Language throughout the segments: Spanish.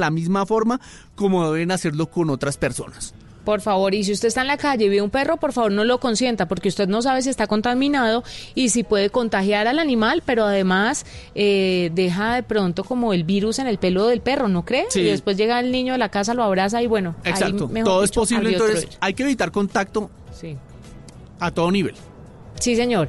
la misma forma como deben hacerlo con otras personas. Por favor, y si usted está en la calle y ve un perro, por favor no lo consienta, porque usted no sabe si está contaminado y si puede contagiar al animal, pero además eh, deja de pronto como el virus en el pelo del perro, ¿no cree? Sí. Y después llega el niño a la casa, lo abraza y bueno, Exacto, todo es posible, entonces hay que evitar contacto Sí. a todo nivel. Sí, señor.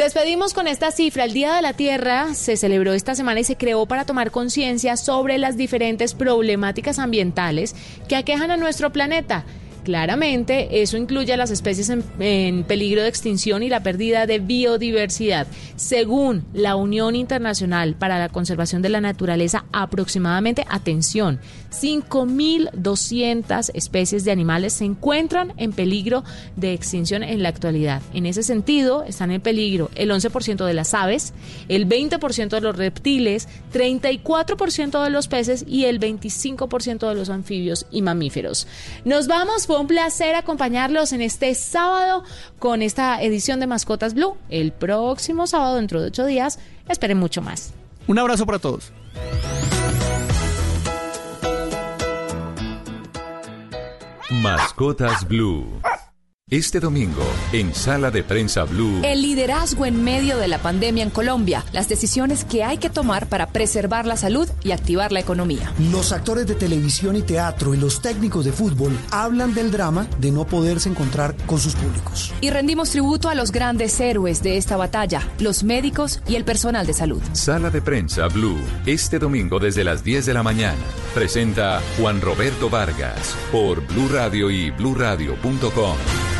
Despedimos con esta cifra. El Día de la Tierra se celebró esta semana y se creó para tomar conciencia sobre las diferentes problemáticas ambientales que aquejan a nuestro planeta. Claramente, eso incluye a las especies en, en, peligro de extinción y la pérdida de biodiversidad. Según la Unión Internacional para la Conservación de la Naturaleza, aproximadamente, atención, 5.200 especies de animales se encuentran en peligro de extinción en la actualidad. En ese sentido, están en peligro el 11% de las aves, el 20% de los reptiles, 34% de los peces y el 25% de los anfibios y mamíferos. Nos vamos, fue un placer acompañarlos en este sábado con esta edición de Mascotas Blue. El próximo sábado, dentro de ocho días, esperen mucho más. Un abrazo para todos. Mascotas Blue. Este domingo, en Sala de Prensa Blue. El liderazgo en medio de la pandemia en Colombia, las decisiones que hay que tomar para preservar la salud y activar la economía. Los actores de televisión y teatro y los técnicos de fútbol hablan del drama de no poderse encontrar con sus públicos. Y rendimos tributo a los grandes héroes de esta batalla, los médicos y el personal de salud. Sala de Prensa Blue. Este domingo desde las 10 de la mañana. Presenta Juan Roberto Vargas por Blue Radio y bluradio.com.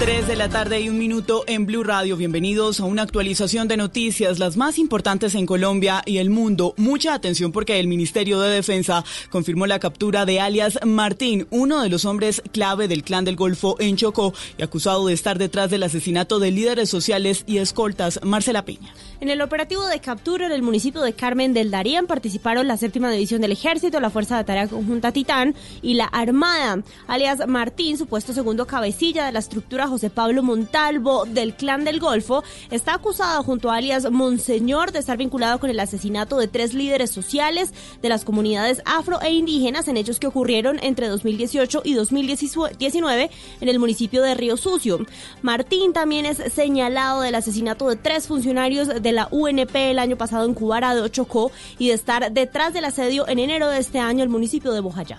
3 de la tarde y un minuto en Blue Radio. Bienvenidos a una actualización de noticias, las más importantes en Colombia y el mundo. Mucha atención porque el Ministerio de Defensa confirmó la captura de alias Martín, uno de los hombres clave del clan del Golfo en Chocó y acusado de estar detrás del asesinato de líderes sociales y escoltas. Marcela Peña. En el operativo de captura en el municipio de Carmen del Darién participaron la séptima división del ejército, la Fuerza de Tarea Conjunta Titán y la Armada. Alias Martín, supuesto segundo cabecilla de la estructura José Pablo Montalvo del Clan del Golfo, está acusado junto a alias Monseñor de estar vinculado con el asesinato de tres líderes sociales de las comunidades afro e indígenas en hechos que ocurrieron entre 2018 y 2019 en el municipio de Río Sucio. Martín también es señalado del asesinato de tres funcionarios de la UNP el año pasado en Cubara de Chocó y de estar detrás del asedio en enero de este año el municipio de Bojayá.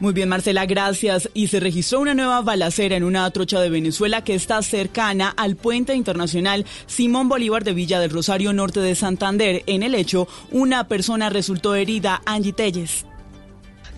Muy bien, Marcela, gracias. Y se registró una nueva balacera en una trocha de Venezuela que está cercana al puente internacional Simón Bolívar de Villa del Rosario Norte de Santander. En el hecho, una persona resultó herida, Angie Telles.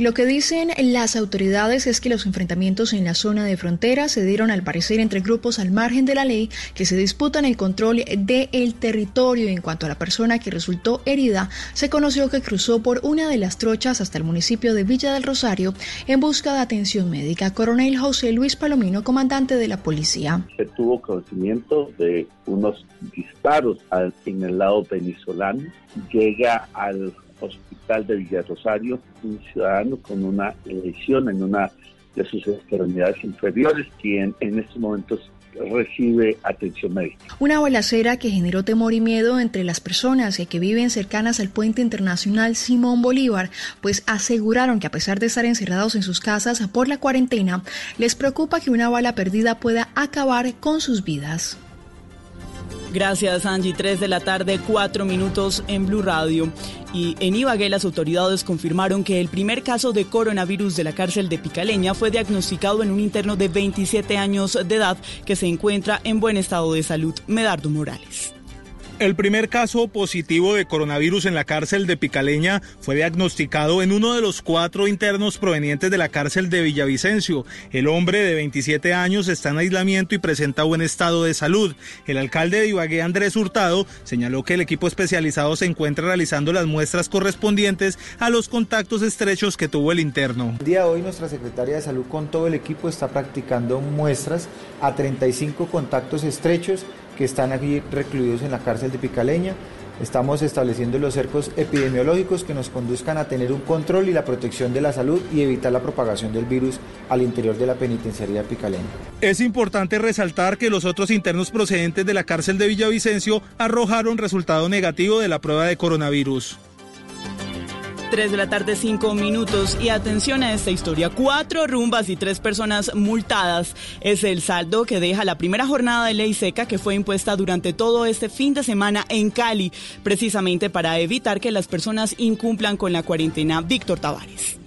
Lo que dicen las autoridades es que los enfrentamientos en la zona de frontera se dieron al parecer entre grupos al margen de la ley que se disputan el control del territorio. En cuanto a la persona que resultó herida, se conoció que cruzó por una de las trochas hasta el municipio de Villa del Rosario en busca de atención médica. Coronel José Luis Palomino, comandante de la policía. Se tuvo conocimiento de unos disparos en el lado venezolano. Llega al hospital de Villa Rosario, un ciudadano con una lesión en una de sus extremidades inferiores, quien en estos momentos recibe atención médica. Una balacera que generó temor y miedo entre las personas que viven cercanas al puente internacional Simón Bolívar, pues aseguraron que a pesar de estar encerrados en sus casas por la cuarentena, les preocupa que una bala perdida pueda acabar con sus vidas. Gracias, Angie. 3 de la tarde, 4 minutos en Blue Radio. Y en Ibagué las autoridades confirmaron que el primer caso de coronavirus de la cárcel de Picaleña fue diagnosticado en un interno de 27 años de edad que se encuentra en buen estado de salud. Medardo Morales. El primer caso positivo de coronavirus en la cárcel de Picaleña fue diagnosticado en uno de los cuatro internos provenientes de la cárcel de Villavicencio. El hombre de 27 años está en aislamiento y presenta buen estado de salud. El alcalde de Ibagué, Andrés Hurtado, señaló que el equipo especializado se encuentra realizando las muestras correspondientes a los contactos estrechos que tuvo el interno. El día de hoy nuestra secretaria de salud con todo el equipo está practicando muestras a 35 contactos estrechos que están aquí recluidos en la cárcel de Picaleña. Estamos estableciendo los cercos epidemiológicos que nos conduzcan a tener un control y la protección de la salud y evitar la propagación del virus al interior de la penitenciaría picaleña. Es importante resaltar que los otros internos procedentes de la cárcel de Villavicencio arrojaron resultado negativo de la prueba de coronavirus. 3 de la tarde, 5 minutos. Y atención a esta historia. Cuatro rumbas y tres personas multadas es el saldo que deja la primera jornada de ley seca que fue impuesta durante todo este fin de semana en Cali, precisamente para evitar que las personas incumplan con la cuarentena. Víctor Tavares.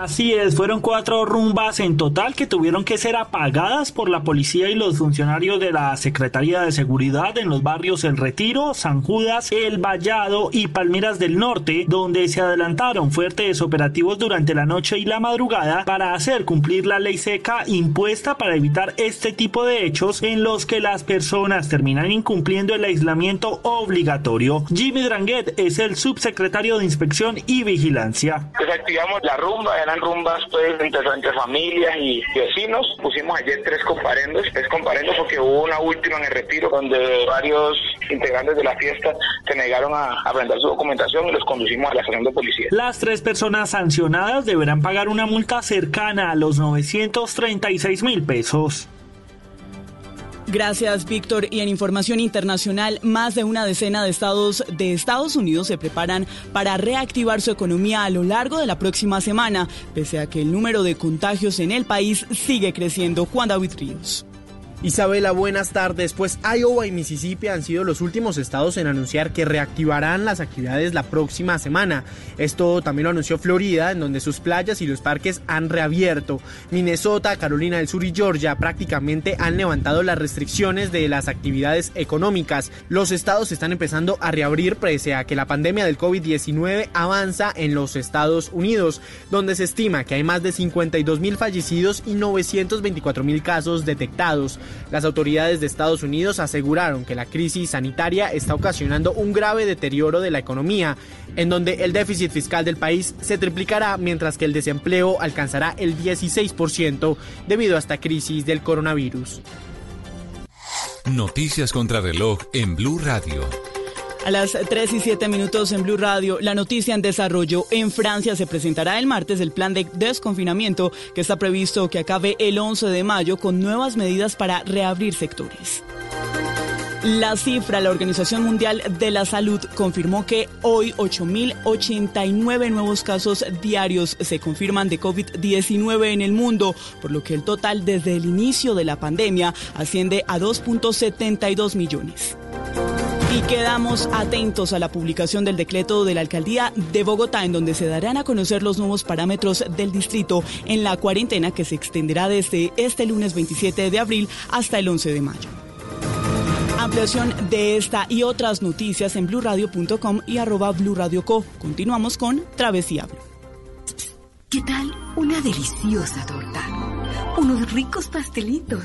Así es, fueron cuatro rumbas en total que tuvieron que ser apagadas por la policía y los funcionarios de la Secretaría de Seguridad en los barrios El Retiro, San Judas, El Vallado y Palmeras del Norte, donde se adelantaron fuertes operativos durante la noche y la madrugada para hacer cumplir la ley seca impuesta para evitar este tipo de hechos en los que las personas terminan incumpliendo el aislamiento obligatorio. Jimmy Dranguet es el subsecretario de Inspección y Vigilancia. Desactivamos la rumba eran rumbas pues entre, entre familias y vecinos. Pusimos ayer tres comparendos, tres comparendos porque hubo una última en el retiro donde varios integrantes de la fiesta se negaron a, a su documentación y los conducimos a la estación de policía. Las tres personas sancionadas deberán pagar una multa cercana a los 936 mil pesos. Gracias, Víctor. Y en información internacional, más de una decena de estados de Estados Unidos se preparan para reactivar su economía a lo largo de la próxima semana, pese a que el número de contagios en el país sigue creciendo. Juan David Ríos. Isabela, buenas tardes. Pues Iowa y Mississippi han sido los últimos estados en anunciar que reactivarán las actividades la próxima semana. Esto también lo anunció Florida, en donde sus playas y los parques han reabierto. Minnesota, Carolina del Sur y Georgia prácticamente han levantado las restricciones de las actividades económicas. Los estados están empezando a reabrir pese a que la pandemia del COVID-19 avanza en los Estados Unidos, donde se estima que hay más de 52 mil fallecidos y 924 mil casos detectados. Las autoridades de Estados Unidos aseguraron que la crisis sanitaria está ocasionando un grave deterioro de la economía, en donde el déficit fiscal del país se triplicará mientras que el desempleo alcanzará el 16% debido a esta crisis del coronavirus. Noticias contra reloj en Blue Radio. A las 3 y 7 minutos en Blue Radio, la noticia en desarrollo. En Francia se presentará el martes el plan de desconfinamiento que está previsto que acabe el 11 de mayo con nuevas medidas para reabrir sectores. La cifra, la Organización Mundial de la Salud confirmó que hoy 8.089 nuevos casos diarios se confirman de COVID-19 en el mundo, por lo que el total desde el inicio de la pandemia asciende a 2.72 millones. Y quedamos atentos a la publicación del decreto de la alcaldía de Bogotá, en donde se darán a conocer los nuevos parámetros del distrito en la cuarentena que se extenderá desde este lunes 27 de abril hasta el 11 de mayo. Ampliación de esta y otras noticias en blurradio.com y arroba blurradioco. Continuamos con Travesía ¿Qué tal una deliciosa torta? Unos ricos pastelitos,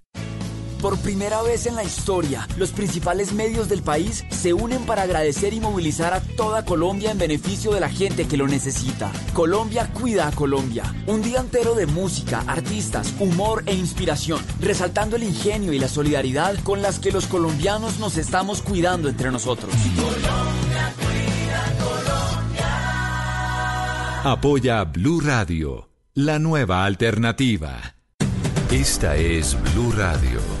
Por primera vez en la historia, los principales medios del país se unen para agradecer y movilizar a toda Colombia en beneficio de la gente que lo necesita. Colombia cuida a Colombia. Un día entero de música, artistas, humor e inspiración, resaltando el ingenio y la solidaridad con las que los colombianos nos estamos cuidando entre nosotros. Colombia cuida Colombia. Apoya Blue Radio, la nueva alternativa. Esta es Blue Radio.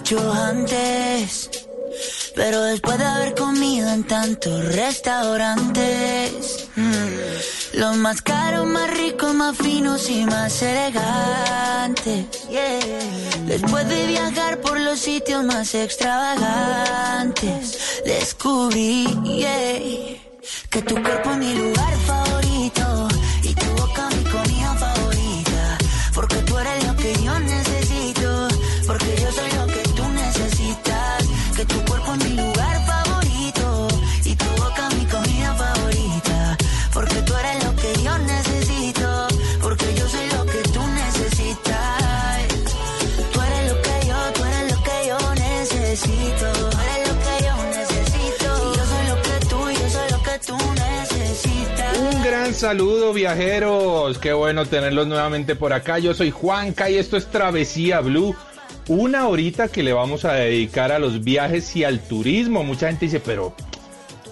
Dicho antes, pero después de haber comido en tantos restaurantes, mm, los más caros, más ricos, más finos y más elegantes. Después de viajar por los sitios más extravagantes, descubrí que tu cuerpo es mi lugar saludo viajeros, qué bueno tenerlos nuevamente por acá. Yo soy Juanca y esto es Travesía Blue. Una horita que le vamos a dedicar a los viajes y al turismo. Mucha gente dice, pero,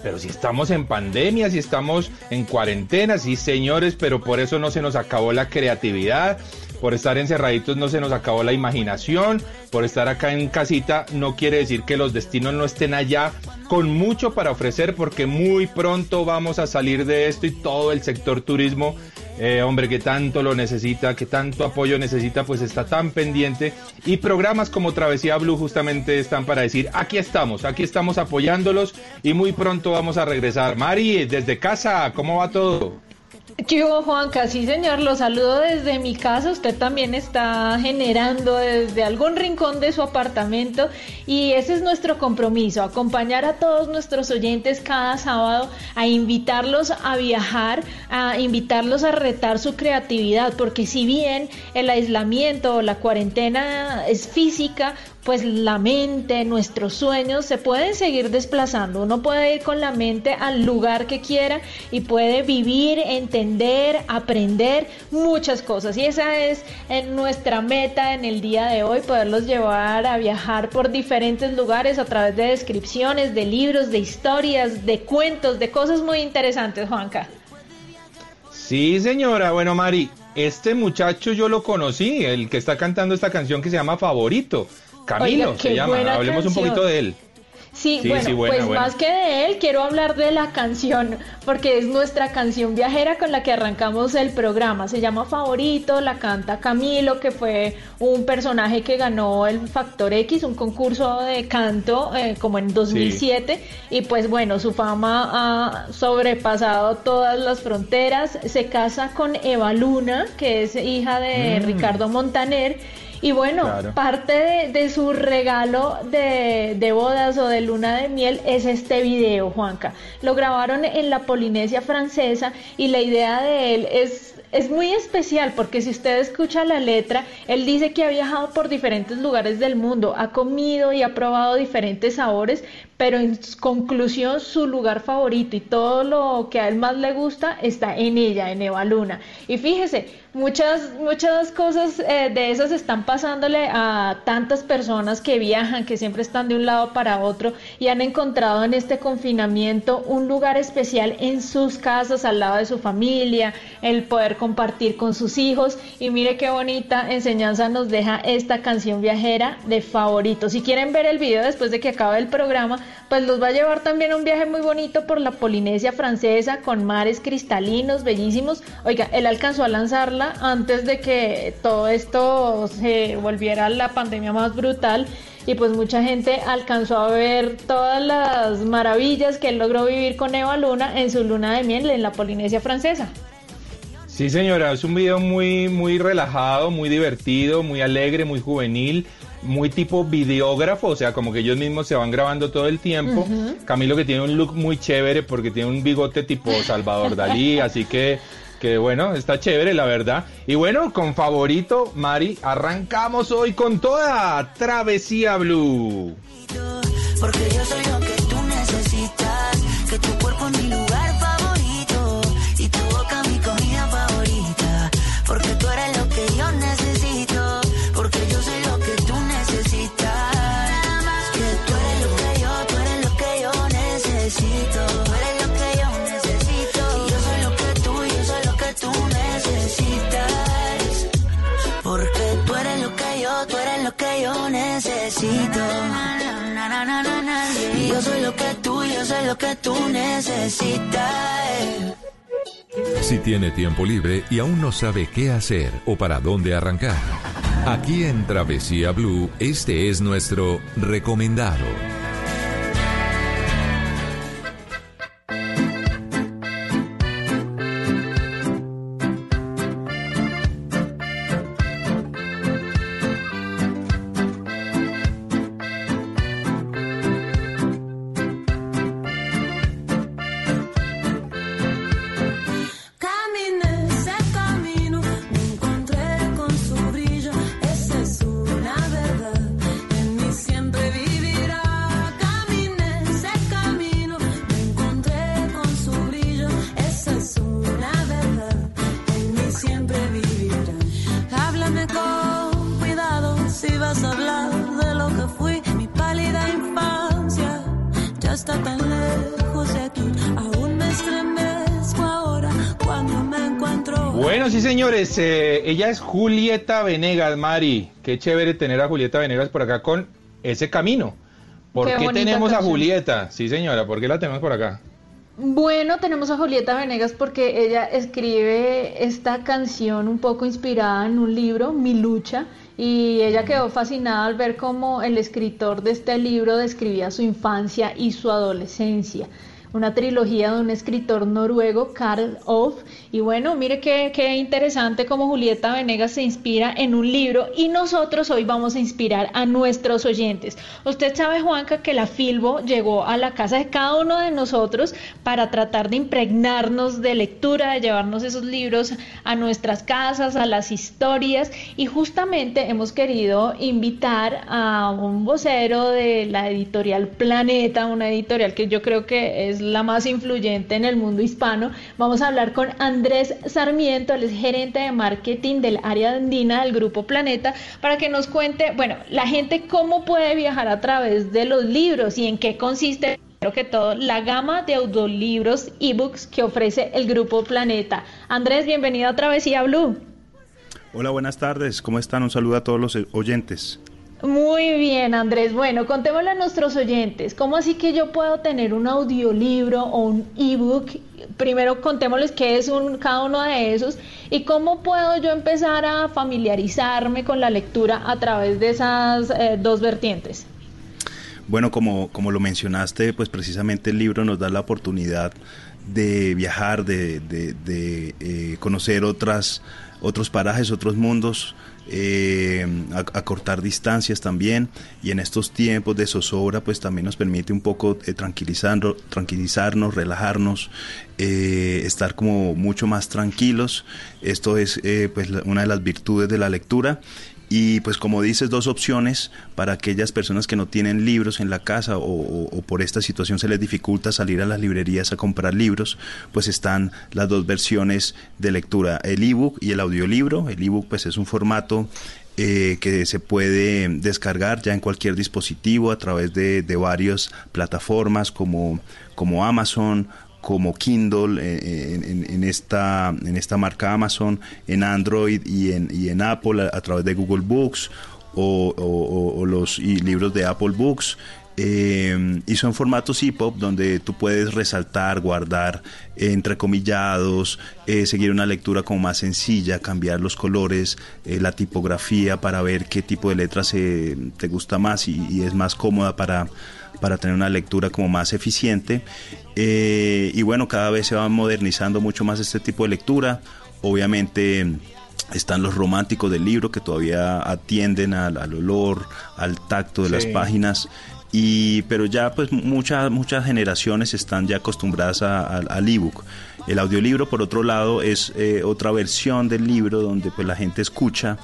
pero si estamos en pandemia, si estamos en cuarentena, sí señores, pero por eso no se nos acabó la creatividad. Por estar encerraditos no se nos acabó la imaginación. Por estar acá en casita no quiere decir que los destinos no estén allá con mucho para ofrecer porque muy pronto vamos a salir de esto y todo el sector turismo, eh, hombre, que tanto lo necesita, que tanto apoyo necesita, pues está tan pendiente. Y programas como Travesía Blue justamente están para decir, aquí estamos, aquí estamos apoyándolos y muy pronto vamos a regresar. Mari, desde casa, ¿cómo va todo? ¿Qué hubo, Juanca? Sí, señor, lo saludo desde mi casa. Usted también está generando desde algún rincón de su apartamento y ese es nuestro compromiso, acompañar a todos nuestros oyentes cada sábado, a invitarlos a viajar, a invitarlos a retar su creatividad, porque si bien el aislamiento o la cuarentena es física, pues la mente, nuestros sueños se pueden seguir desplazando. Uno puede ir con la mente al lugar que quiera y puede vivir, entender, aprender muchas cosas. Y esa es nuestra meta en el día de hoy, poderlos llevar a viajar por diferentes lugares a través de descripciones, de libros, de historias, de cuentos, de cosas muy interesantes, Juanca. Sí, señora. Bueno, Mari, este muchacho yo lo conocí, el que está cantando esta canción que se llama Favorito. Camilo Oiga, se llama. Hablemos un poquito de él. Sí, Sí, bueno, sí, buena, pues buena. más que de él, quiero hablar de la canción, porque es nuestra canción viajera con la que arrancamos el programa. Se llama Favorito, la canta Camilo, que fue un personaje que ganó el Factor X, un concurso de canto eh, como en 2007. Y pues bueno, su fama ha sobrepasado todas las fronteras. Se casa con Eva Luna, que es hija de Mm. Ricardo Montaner. Y bueno, Claro. parte de, de su regalo de, de bodas o de luna de miel es este video, Juanca. Lo grabaron en la Polinesia francesa y la idea de él es, es muy especial porque si usted escucha la letra, él dice que ha viajado por diferentes lugares del mundo, ha comido y ha probado diferentes sabores, pero en conclusión su lugar favorito y todo lo que a él más le gusta está en ella, en Eva Luna. Y fíjese, muchas, muchas cosas eh, de esas están pasándole a tantas personas que viajan, que siempre están de un lado para otro y han encontrado en este confinamiento un lugar especial en sus casas, al lado de su familia, el poder compartir con sus hijos. Y mire qué bonita enseñanza nos deja esta canción viajera de favorito. Si quieren ver el video después de que acabe el programa, pues los va a llevar también a un viaje muy bonito por la Polinesia francesa con mares cristalinos, bellísimos. Oiga, él alcanzó a lanzarla antes de que todo esto se volviera la pandemia más brutal y pues mucha gente alcanzó a ver todas las maravillas que él logró vivir con Eva Luna en su luna de miel en la Polinesia francesa. Sí, señora, es un video muy, muy relajado, muy divertido, muy alegre, muy juvenil, muy tipo videógrafo, o sea, como que ellos mismos se van grabando todo el tiempo. Camilo que tiene un look muy chévere porque tiene un bigote tipo Salvador Dalí, así que que bueno, está chévere la verdad. Y bueno, con favorito, Mari, arrancamos hoy con toda Travesía Blue. Porque yo soy soy lo que tú, yo soy lo que tú necesitas. Si tiene tiempo libre y aún no sabe qué hacer o para dónde arrancar, aquí en Travesía Blue, este es nuestro recomendado. Si vas a hablar de lo que fui, mi pálida infancia, ya está tan lejos de aquí, aún me estremezco ahora cuando me encuentro. Bueno, sí, señores, eh, ella es Julieta Venegas, Mari. Qué chévere tener a Julieta Venegas por acá con ese camino. ¿Por Qué tenemos a. Julieta? Sí, señora, ¿por qué la tenemos por acá? Bueno, tenemos a Julieta Venegas porque ella escribe esta canción un poco inspirada en un libro, Mi lucha, y ella quedó fascinada al ver cómo el escritor de este libro describía su infancia y su adolescencia. Una trilogía de un escritor noruego, Karl Ove. Y bueno, mire qué, qué interesante cómo Julieta Venegas se inspira en un libro y nosotros hoy vamos a inspirar a nuestros oyentes. Usted sabe, Juanca, que la Filbo llegó a la casa de cada uno de nosotros para tratar de impregnarnos de lectura, de llevarnos esos libros a nuestras casas, a las historias y justamente hemos querido invitar a un vocero de la editorial Planeta, una editorial que yo creo que es la más influyente en el mundo hispano. Vamos a hablar con Andrés Sarmiento, él es gerente de marketing del área andina del grupo Planeta, para que nos cuente, bueno, la gente cómo puede viajar a través de los libros y en qué consiste Primero que todo, la gama de audiolibros ebooks que ofrece el Grupo Planeta. Andrés, bienvenido a Travesía Blue. Hola, buenas tardes. ¿Cómo están? Un saludo a todos los oyentes. Muy bien, Andrés. Bueno, contémosle a nuestros oyentes, ¿cómo así que yo puedo tener un audiolibro o un ebook? Primero contémosles qué es un, cada uno de esos y cómo puedo yo empezar a familiarizarme con la lectura a través de esas eh, dos vertientes. Bueno, como, como lo mencionaste, pues precisamente el libro nos da la oportunidad de viajar, de, de- eh, conocer otras, otros parajes, otros mundos, eh, acortar distancias también y en estos tiempos de zozobra pues también nos permite un poco eh, tranquilizarnos, tranquilizarnos, relajarnos, eh, estar como mucho más tranquilos. Esto es eh, pues una de las virtudes de la lectura y pues como dices, dos opciones para aquellas personas que no tienen libros en la casa o, por esta situación se les dificulta salir a las librerías a comprar libros, pues están las dos versiones de lectura, el ebook y el audiolibro. El ebook pues es un formato eh, que se puede descargar ya en cualquier dispositivo a través de, de varias plataformas como, como Amazon como Kindle eh, en, en- esta, en esta marca Amazon, en Android y en, Apple a, través de Google Books o, los libros de Apple Books. Eh, y son formatos hop donde tú puedes resaltar, guardar eh, entrecomillados, eh, seguir una lectura como más sencilla, cambiar los colores, eh, la tipografía para ver qué tipo de letras eh, te gusta más y es más cómoda para, para tener una lectura como más eficiente. Eh, y bueno, cada vez se va modernizando mucho más este tipo de lectura. Obviamente están los románticos del libro que todavía atienden al, al olor, al tacto de las páginas. Y, pero ya pues muchas muchas generaciones están ya acostumbradas a- a- al ebook. El audiolibro, por otro lado, es eh, otra versión del libro donde pues la gente escucha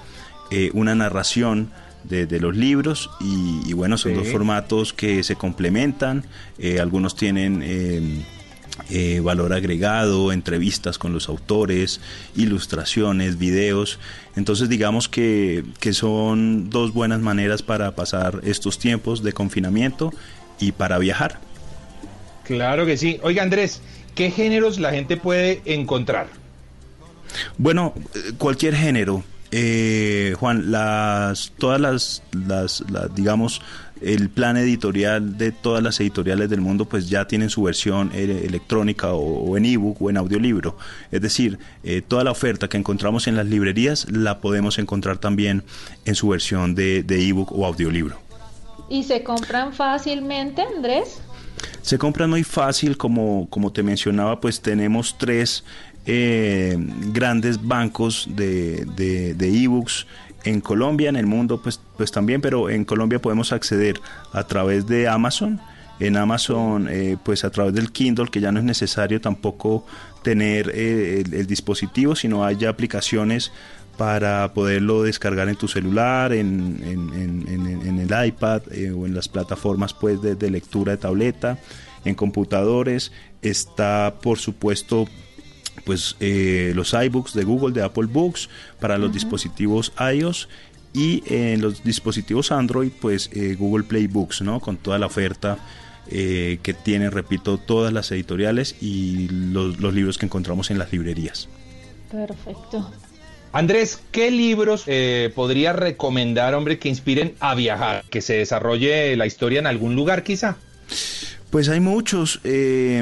eh, una narración de, de los libros y, y bueno, son Sí. dos formatos que se complementan. Eh, algunos tienen eh, eh, valor agregado, entrevistas con los autores, ilustraciones, videos. Entonces digamos que, que son dos buenas maneras para pasar estos tiempos de confinamiento y para viajar. Claro que sí. Oiga, Andrés, ¿qué géneros la gente puede encontrar? Bueno, eh, cualquier género. Eh, Juan, las, todas las, las, las, digamos, el plan editorial de todas las editoriales del mundo pues ya tienen su versión eh, electrónica o, o en ebook o en audiolibro. Es decir, eh, toda la oferta que encontramos en las librerías la podemos encontrar también en su versión de de ebook o audiolibro. ¿Y se compran fácilmente, Andrés? Se compran muy fácil, como, como te mencionaba, pues tenemos tres eh, grandes bancos de, de, ebooks en Colombia, en el mundo pues, pues también, pero en Colombia podemos acceder a través de Amazon. En Amazon, eh, pues a través del Kindle, que ya no es necesario tampoco tener eh, el, dispositivo, sino hay aplicaciones para poderlo descargar en tu celular, en, en- en- el iPad o en las plataformas pues, de lectura de tableta, en computadores. Está, por supuesto, pues eh, los iBooks de Google, de Apple Books, para los dispositivos iOS y en los dispositivos Android, pues eh, Google Play Books, ¿no? Con toda la oferta eh, que tienen, repito, todas las editoriales y los, los libros que encontramos en las librerías. Perfecto. Andrés, ¿qué libros eh, podría recomendar, hombre, que inspiren a viajar, que se desarrolle la historia en algún lugar quizá? Pues hay muchos, eh,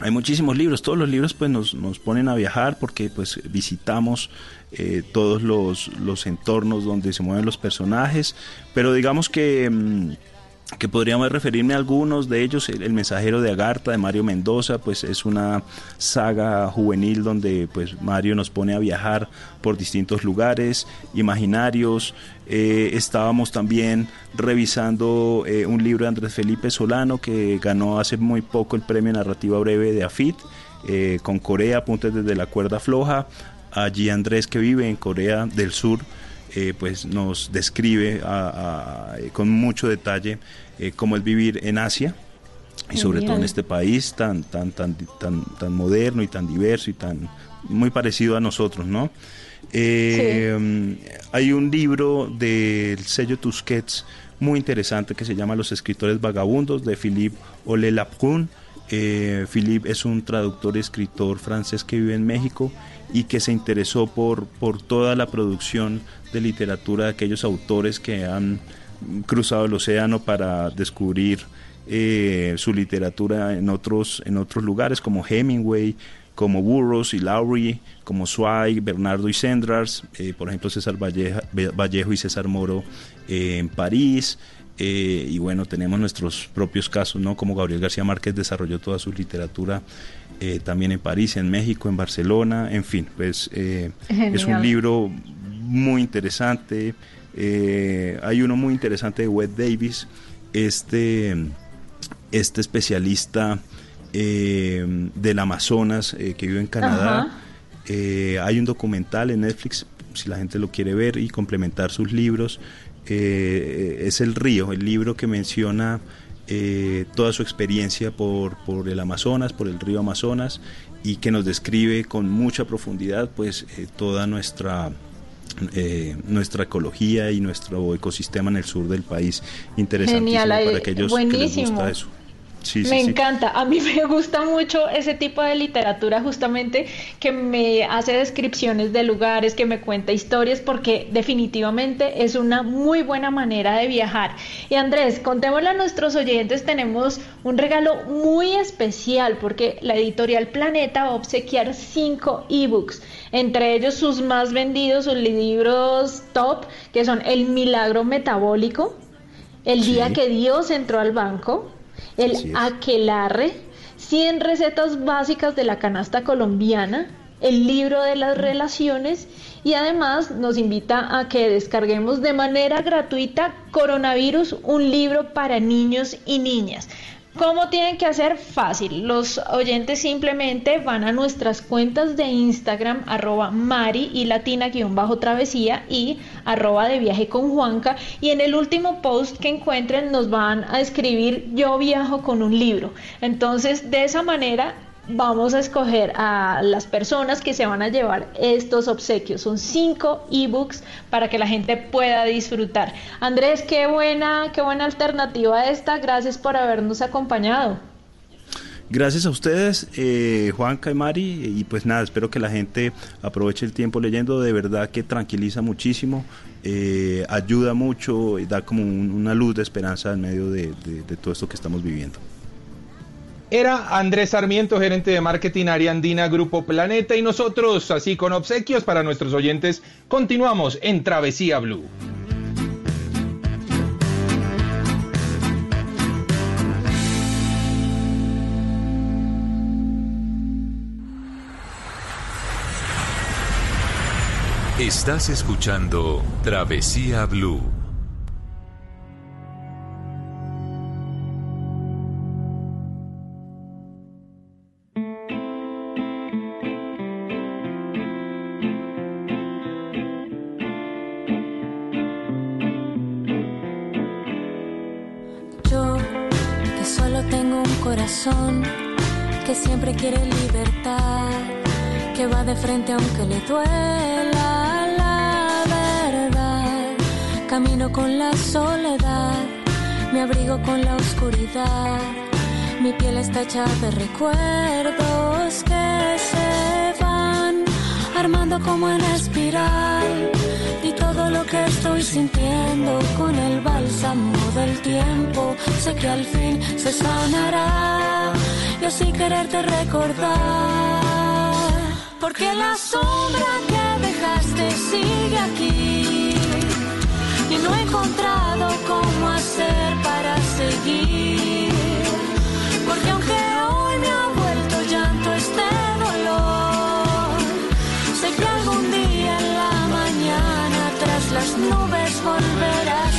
hay muchísimos libros. Todos los libros pues nos, nos ponen a viajar porque pues visitamos eh, todos los, los entornos donde se mueven los personajes. Pero digamos que, mm, que podríamos referirme a algunos de ellos. El, mensajero de Agartha de Mario Mendoza pues es una saga juvenil donde pues Mario nos pone a viajar por distintos lugares imaginarios. Eh, estábamos también revisando eh, un libro de Andrés Felipe Solano que ganó hace muy poco el premio Narrativa Breve de AFIT eh, con Corea, Apuntes desde la cuerda floja. Allí Andrés que vive en Corea del Sur eh, pues nos describe a- a- con mucho detalle eh, cómo es vivir en Asia y sobre todo en este país tan tan tan tan tan moderno y tan diverso y tan muy parecido a nosotros, ¿no? Eh, Hay un libro del sello Tusquets muy interesante que se llama Los escritores vagabundos de Philippe Ole Laprun. Eh, Philippe es un traductor y escritor francés que vive en México y que se interesó por, por toda la producción de literatura de aquellos autores que han cruzado el océano para descubrir eh, su literatura en otros, en otros lugares como Hemingway, como Burroughs y Lowry, como Zweig, Bernardo y Sendras, eh, por ejemplo César Valleja- Vallejo y César Moro eh, en París, y bueno, tenemos nuestros propios casos, ¿no? Como Gabriel García Márquez desarrolló toda su literatura eh, también en París, en México, en Barcelona, en fin, pues eh, es un libro muy interesante. eh, hay uno muy interesante de Wes Davis, este, este especialista del Amazonas que vive en Canadá. Hay un documental en Netflix, si la gente lo quiere ver y complementar sus libros. es El Río, el libro que menciona eh, toda su experiencia por, por el Amazonas, por el río Amazonas, y que nos describe con mucha profundidad pues eh, toda nuestra eh, nuestra ecología y nuestro ecosistema en el sur del país. Interesantísimo Genial, para aquellos que les gusta eso. Sí, me sí, sí. encanta, a mí me gusta mucho ese tipo de literatura justamente que me hace descripciones de lugares, que me cuenta historias, porque definitivamente es una muy buena manera de viajar. Y Andrés, contémosle a nuestros oyentes, tenemos un regalo muy especial porque la editorial Planeta va a obsequiar cinco ebooks, entre ellos sus más vendidos, sus libros top, que son El Milagro Metabólico, El Día que Dios entró al banco, el aquelarre, 100 recetas básicas de la canasta colombiana, el libro de las relaciones y además nos invita a que descarguemos de manera gratuita Coronavirus, un libro para niños y niñas. ¿Cómo tienen que hacer? Fácil. Los oyentes simplemente van a nuestras cuentas de Instagram, arroba Mari y Latina guion bajo travesía y arroba de viaje con Juanca. Y en el último post que encuentren nos van a escribir yo viajo con un libro. Entonces, de esa manera vamos a escoger a las personas que se van a llevar estos obsequios. Son cinco ebooks para que la gente pueda disfrutar. Andrés, qué buena, qué buena alternativa esta. Gracias por habernos acompañado. Gracias a ustedes, eh, Juanca y Mari, y pues nada, espero que la gente aproveche el tiempo leyendo, de verdad que tranquiliza muchísimo, eh, ayuda mucho y da como un- una luz de esperanza en medio de todo esto que estamos viviendo. Era Andrés Sarmiento, gerente de marketing área andina Grupo Planeta y nosotros, así con obsequios para nuestros oyentes, continuamos en Travesía Blue. Estás escuchando Travesía Blue. Frente aunque le duela la verdad. Camino con la soledad, me abrigo con la oscuridad. Mi piel está hecha de recuerdos que se van armando como en espiral. Y todo lo que estoy sintiendo con el bálsamo del tiempo, sé que al fin se sanará. Yo sí quererte recordar, porque la sombra que dejaste sigue aquí. Y no he encontrado cómo hacer para seguir. Porque aunque hoy me ha vuelto llanto este dolor, sé que algún día en la mañana tras las nubes volverá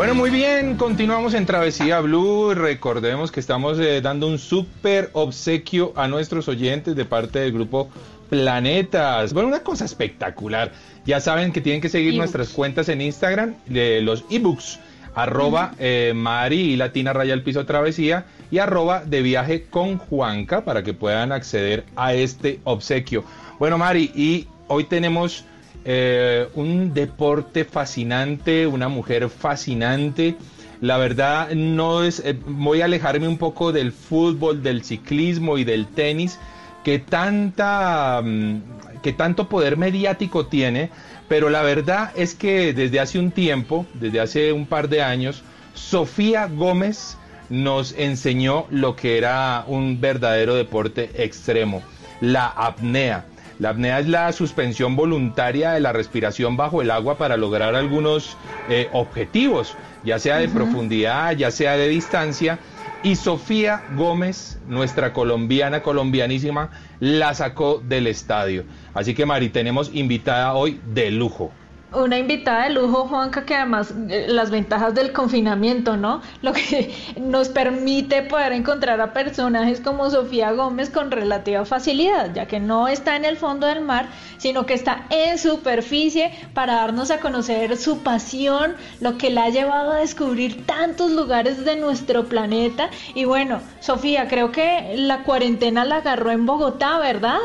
Bueno, muy bien, continuamos en Travesía Blue. Recordemos que estamos eh, dando un súper obsequio a nuestros oyentes de parte del grupo Planetas. Bueno, una cosa espectacular. Ya saben que tienen que seguir nuestras cuentas en Instagram, de los ebooks, arroba eh, Mari y Latina Raya al Piso Travesía y arroba de viaje con Juanca para que puedan acceder a este obsequio. Bueno, Mari, y hoy tenemos eh, un deporte fascinante, una mujer fascinante. La verdad, no es. eh, voy a alejarme un poco del fútbol, del ciclismo y del tenis, que tanta. mm, que tanto poder mediático tiene, pero la verdad es que desde hace un tiempo, desde hace un par de años, Sofía Gómez nos enseñó lo que era un verdadero deporte extremo, la apnea. La apnea es la suspensión voluntaria de la respiración bajo el agua para lograr algunos eh, objetivos, ya sea de profundidad, ya sea de distancia. Y Sofía Gómez, nuestra colombiana, colombianísima, la sacó del estadio. Así que Mari, tenemos invitada hoy de lujo. Una invitada de lujo, Juanca, que además eh, las ventajas del confinamiento, ¿no? Lo que nos permite poder encontrar a personajes como Sofía Gómez con relativa facilidad, ya que no está en el fondo del mar, sino que está en superficie para darnos a conocer su pasión, lo que la ha llevado a descubrir tantos lugares de nuestro planeta. Y bueno, Sofía, creo que la cuarentena la agarró en Bogotá, ¿verdad?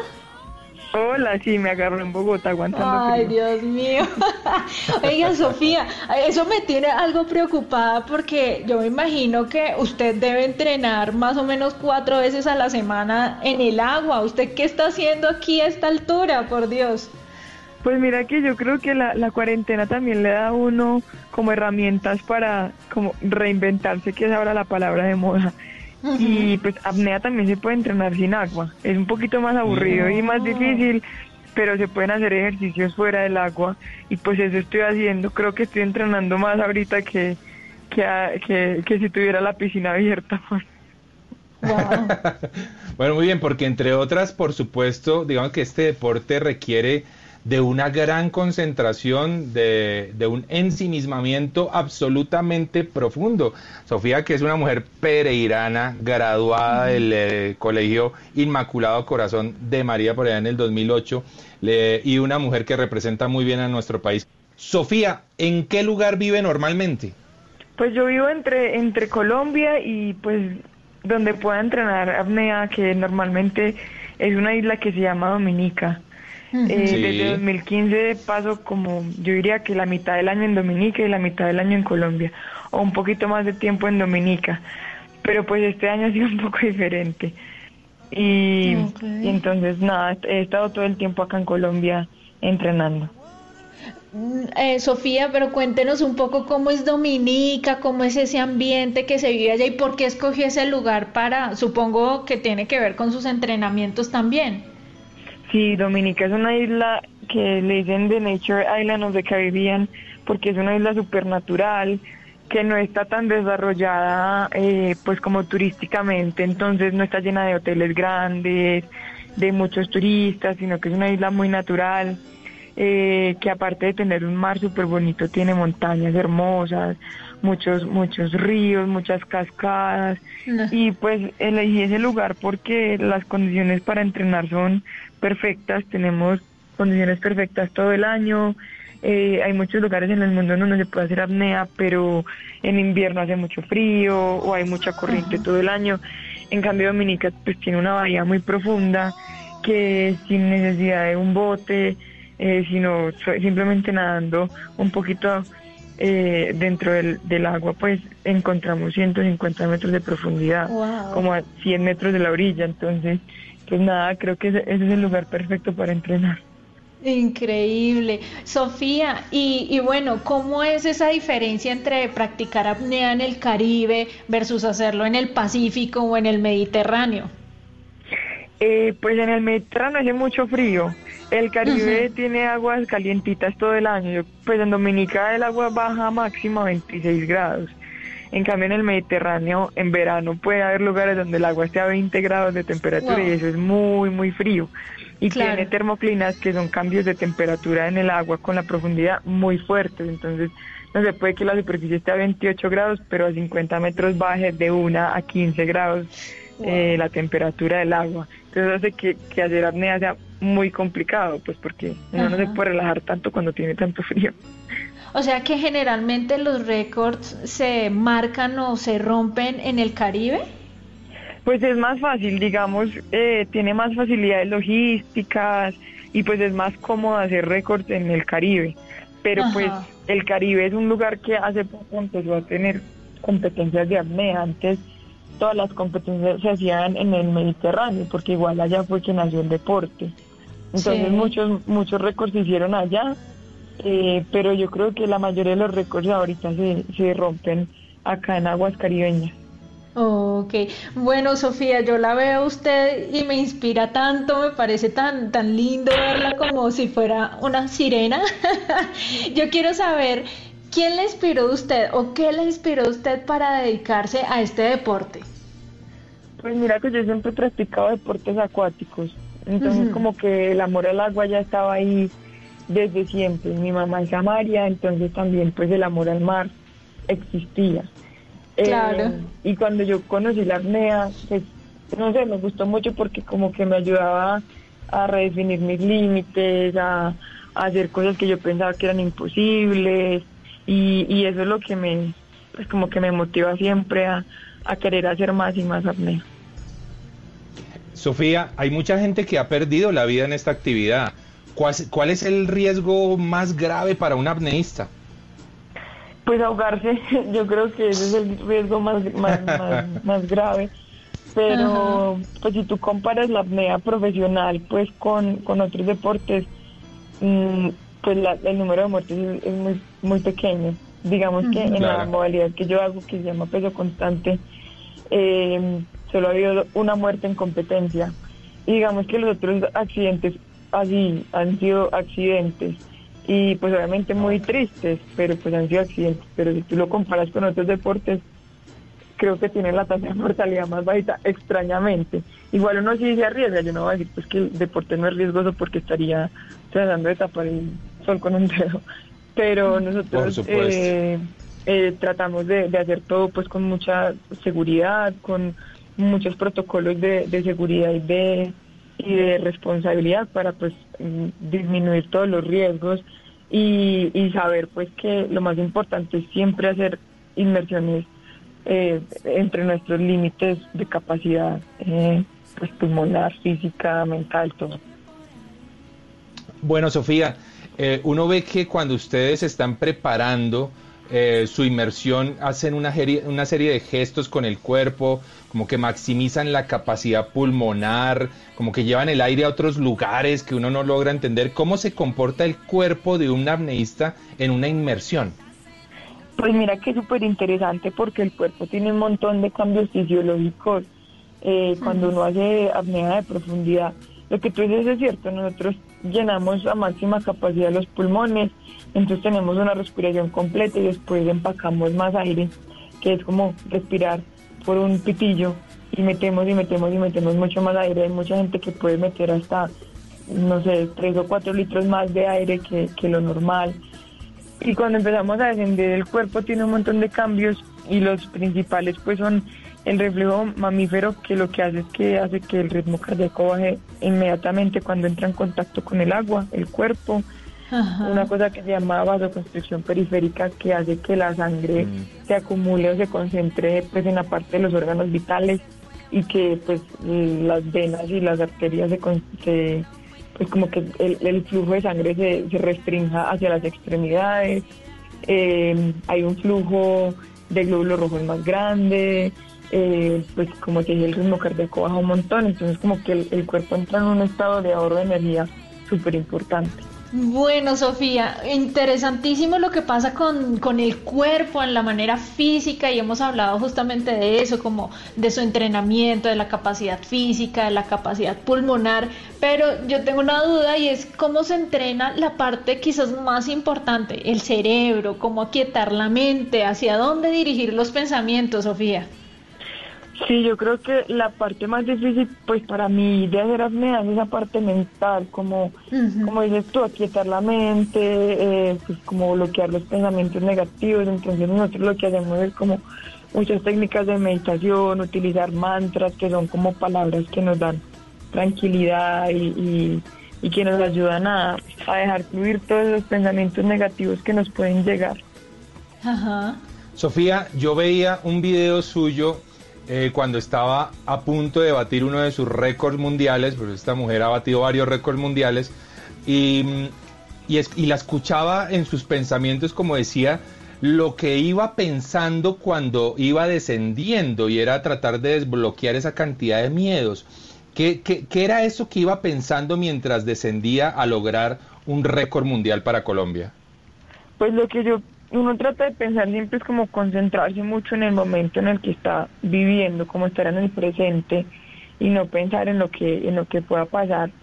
Hola, sí, me agarró en Bogotá aguantando Ay, frío. Dios mío. Oiga, Sofía, eso me tiene algo preocupada porque yo me imagino que usted debe entrenar más o menos cuatro veces a la semana en el agua. ¿Usted qué está haciendo aquí a esta altura, por Dios? Pues mira que yo creo que la, la cuarentena también le da a uno como herramientas para como reinventarse, que es ahora la palabra de moda. Y pues apnea también se puede entrenar sin agua. Es un poquito más aburrido y más difícil, pero se pueden hacer ejercicios fuera del agua y pues eso estoy haciendo. Creo que estoy entrenando más ahorita que, que, a- que, que si tuviera la piscina abierta. Bueno, muy bien, porque entre otras, por supuesto, digamos que este deporte requiere de una gran concentración, de, de un ensimismamiento absolutamente profundo. Sofía, que es una mujer pereirana, graduada del eh, Colegio Inmaculado Corazón de María por allá en el 2008, le- y una mujer que representa muy bien a nuestro país. Sofía, ¿en qué lugar vive normalmente? Pues yo vivo entre, entre Colombia y pues donde pueda entrenar apnea, que normalmente es una isla que se llama Dominica. Eh, Sí. Desde 2015 paso como, yo diría que la mitad del año en Dominica y la mitad del año en Colombia, o un poquito más de tiempo en Dominica. Pero pues este año ha sido un poco diferente. Y, entonces nada, he estado todo el tiempo acá en Colombia entrenando. Mm, eh, Sofía, pero cuéntenos un poco cómo es Dominica, cómo es ese ambiente que se vive allá y por qué escogió ese lugar para, supongo que tiene que ver con sus entrenamientos también. Sí, Dominica es una isla que le dicen The Nature Island of the Caribbean porque es una isla supernatural que no está tan desarrollada eh, pues como turísticamente, entonces no está llena de hoteles grandes, de muchos turistas, sino que es una isla muy natural, eh, que aparte de tener un mar súper bonito, tiene montañas hermosas, muchos, muchos ríos, muchas cascadas, y pues elegí ese lugar porque las condiciones para entrenar son perfectas, tenemos condiciones perfectas todo el año, eh, hay muchos lugares en el mundo donde se puede hacer apnea, pero en invierno hace mucho frío o hay mucha corriente todo el año. En cambio Dominica pues tiene una bahía muy profunda que sin necesidad de un bote, eh, sino simplemente nadando un poquito eh, dentro del, del agua, pues encontramos 150 metros de profundidad, Wow. como a 100 metros de la orilla. Entonces, pues nada, creo que ese, ese es el lugar perfecto para entrenar. Increíble. Sofía, y, y bueno, ¿cómo es esa diferencia entre practicar apnea en el Caribe versus hacerlo en el Pacífico o en el Mediterráneo? Eh, pues en el Mediterráneo hace mucho frío. El Caribe tiene aguas calientitas todo el año. Pues en Dominica el agua baja máximo a 26 grados. En cambio en el Mediterráneo en verano puede haber lugares donde el agua esté a 20 grados de temperatura Wow. y eso es muy muy frío. Y Claro. tiene termoclinas que son cambios de temperatura en el agua con la profundidad muy fuertes. Entonces no se puede que la superficie esté a 28 grados, pero a 50 metros baje de 1 a 15 grados eh, la temperatura del agua. Entonces hace que, que hacer apnea sea muy complicado, pues porque uno no se puede relajar tanto cuando tiene tanto frío. O sea que generalmente los récords se marcan o se rompen en el Caribe. Pues es más fácil, digamos, eh, tiene más facilidades logísticas y pues es más cómodo hacer récords en el Caribe. Pero Ajá. pues el Caribe es un lugar que hace poco empezó a tener competencias de apnea. Antes todas las competencias se hacían en el Mediterráneo, porque igual allá fue que nació el deporte. Entonces Sí. muchos muchos récords se hicieron allá, eh, pero yo creo que la mayoría de los récords ahorita se, se rompen acá en aguas caribeñas. Ok, bueno Sofía, yo la veo a usted y me inspira tanto, me parece tan, tan lindo verla como si fuera una sirena. Yo quiero saber, ¿quién le inspiró a usted o qué le inspiró a usted para dedicarse a este deporte? Pues mira que yo siempre he practicado deportes acuáticos, entonces como que el amor al agua ya estaba ahí desde siempre. Mi mamá es Samaria, entonces también pues el amor al mar existía. Claro. Eh, y cuando yo conocí la apnea, pues no sé, me gustó mucho porque como que me ayudaba a redefinir mis límites, a, a hacer cosas que yo pensaba que eran imposibles y, y eso es lo que me, pues como que me motiva siempre a, a querer hacer más y más apnea. Sofía, hay mucha gente que ha perdido la vida en esta actividad. ¿Cuál, cuál es el riesgo más grave para un apneísta? Pues ahogarse, yo creo que ese es el riesgo más, más, más, más grave. Pero pues si tú comparas la apnea profesional pues con, con otros deportes, mm, pues la- el número de muertes es, es muy, muy pequeño. Digamos que en la modalidad que yo hago, que se llama peso constante, eh, solo ha habido una muerte en competencia. Y digamos que los otros accidentes así han sido accidentes y pues obviamente muy tristes, pero pues han sido accidentes. Pero si tú lo comparas con otros deportes, creo que tiene la tasa de mortalidad más bajita, extrañamente. Igual uno sí se arriesga, yo no voy a decir pues que el deporte no es riesgoso porque estaría tratando de tapar el sol con un dedo, pero nosotros eh, eh, tratamos de, de hacer todo pues con mucha seguridad, con muchos protocolos de, de seguridad y de, y de responsabilidad para pues mm, disminuir todos los riesgos y, saber pues que lo más importante es siempre hacer inmersiones eh, entre nuestros límites de capacidad eh, pues pulmonar, física, mental, todo. Bueno, Sofía, eh, uno ve que cuando ustedes están preparando eh, su inmersión, hacen una, serie- una serie de gestos con el cuerpo, como que maximizan la capacidad pulmonar, como que llevan el aire a otros lugares que uno no logra entender. ¿Cómo se comporta el cuerpo de un apneísta en una inmersión? Pues mira que es súper interesante porque el cuerpo tiene un montón de cambios fisiológicos eh, cuando uno hace apnea de profundidad. Lo que tú dices es cierto, nosotros llenamos a máxima capacidad los pulmones, entonces tenemos una respiración completa y después empacamos más aire, que es como respirar por un pitillo y metemos y metemos y metemos mucho más aire. Hay mucha gente que puede meter hasta, no sé, tres o cuatro litros más de aire que, lo normal. Y cuando empezamos a descender el cuerpo tiene un montón de cambios y los principales pues son el reflejo mamífero que lo que hace es que hace que el ritmo cardíaco baje inmediatamente cuando entra en contacto con el agua, el cuerpo. Una cosa que se llama vasoconstricción periférica que hace que la sangre se acumule o se concentre pues en la parte de los órganos vitales y que pues las venas y las arterias se, con- se- pues como que el, el flujo de sangre se, se restrinja hacia las extremidades, eh, hay un flujo de glóbulos rojos más grande, eh, pues como dije el ritmo cardíaco baja un montón, entonces como que el, el cuerpo entra en un estado de ahorro de energía súper importante. Bueno, Sofía, interesantísimo lo que pasa con, con el cuerpo en la manera física y hemos hablado justamente de eso, como de su entrenamiento, de la capacidad física, de la capacidad pulmonar, pero yo tengo una duda y es cómo se entrena la parte quizás más importante, el cerebro, cómo aquietar la mente, hacia dónde dirigir los pensamientos, Sofía. Sí, yo creo que la parte más difícil, pues para mí de hacer apnea es esa parte mental, como, como dices tú, aquietar la mente, eh, pues como bloquear los pensamientos negativos. Entonces nosotros lo que hacemos es como muchas técnicas de meditación, utilizar mantras que son como palabras que nos dan tranquilidad y, y- y que nos ayudan a, a dejar fluir todos esos pensamientos negativos que nos pueden llegar. Ajá. Sofía, yo veía un video suyo eh, cuando estaba a punto de batir uno de sus récords mundiales, pues esta mujer ha batido varios récords mundiales, y, y la escuchaba en sus pensamientos como decía lo que iba pensando cuando iba descendiendo y era tratar de desbloquear esa cantidad de miedos. ¿Qué, qué, qué era eso que iba pensando mientras descendía a lograr un récord mundial para Colombia? Pues lo que yo, uno trata de pensar siempre es como concentrarse mucho en el momento en el que está viviendo, como estar en el presente y no pensar en lo que, en lo que pueda pasar,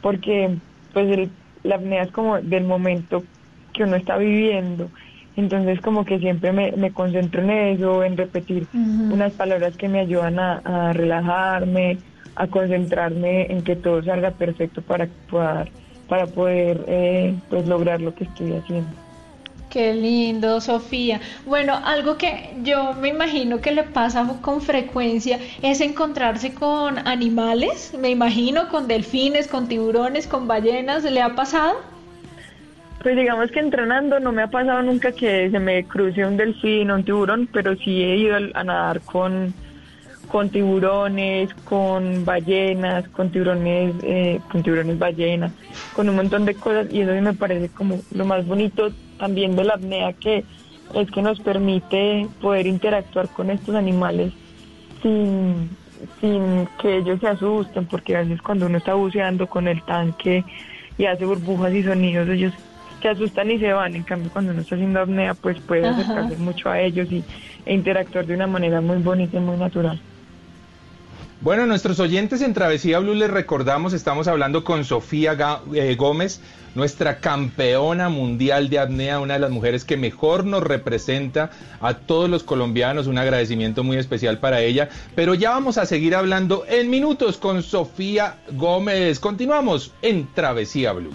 porque pues el- la apnea es como del momento que uno está viviendo. Entonces como que siempre me, me concentro en eso, en repetir unas palabras que me ayudan a, a relajarme, a concentrarme en que todo salga perfecto para poder, para poder eh, pues lograr lo que estoy haciendo. Qué lindo, Sofía. Bueno, algo que yo me imagino que le pasa con frecuencia es encontrarse con animales, me imagino, con delfines, con tiburones, con ballenas, ¿le ha pasado? Pues digamos que entrenando no me ha pasado nunca que se me cruce un delfín o un tiburón, pero sí he ido a nadar con, con tiburones, con ballenas, con tiburones, eh, con tiburones ballenas, con un montón de cosas y eso me parece como lo más bonito también de la apnea que es que nos permite poder interactuar con estos animales sin, sin que ellos se asusten, porque a veces cuando uno está buceando con el tanque y hace burbujas y sonidos, ellos se asustan y se van. En cambio, cuando uno está haciendo apnea, pues puede Ajá. acercarse mucho a ellos y, e interactuar de una manera muy bonita y muy natural. Bueno, nuestros oyentes en Travesía Blue les recordamos, estamos hablando con Sofía eh, Gómez, nuestra campeona mundial de apnea, una de las mujeres que mejor nos representa a todos los colombianos, un agradecimiento muy especial para ella, pero ya vamos a seguir hablando en minutos con Sofía Gómez. Continuamos en Travesía Blue.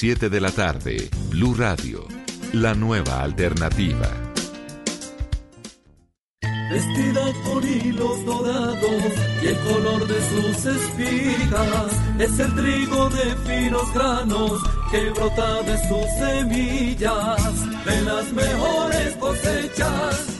7 de la tarde, Blue Radio, la nueva alternativa. Vestida con hilos dorados y el color de sus espigas es el trigo de finos granos que brota de sus semillas. De las mejores cosechas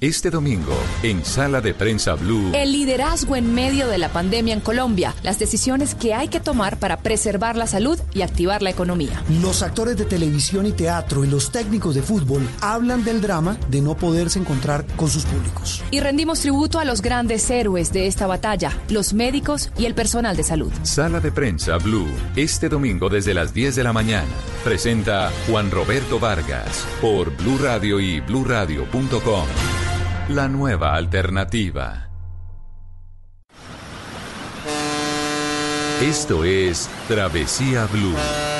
Este domingo, en Sala de Prensa Blue. El liderazgo en medio de la pandemia en Colombia, las decisiones que hay que tomar para preservar la salud y activar la economía. Los actores de televisión y teatro y los técnicos de fútbol hablan del drama de no poderse encontrar con sus públicos. Y rendimos tributo a los grandes héroes de esta batalla, los médicos y el personal de salud. Sala de Prensa Blue, este domingo desde las 10 de la mañana. Presenta Juan Roberto Vargas por Blue Radio y bluradio.com. La nueva alternativa. Esto es Travesía Blue.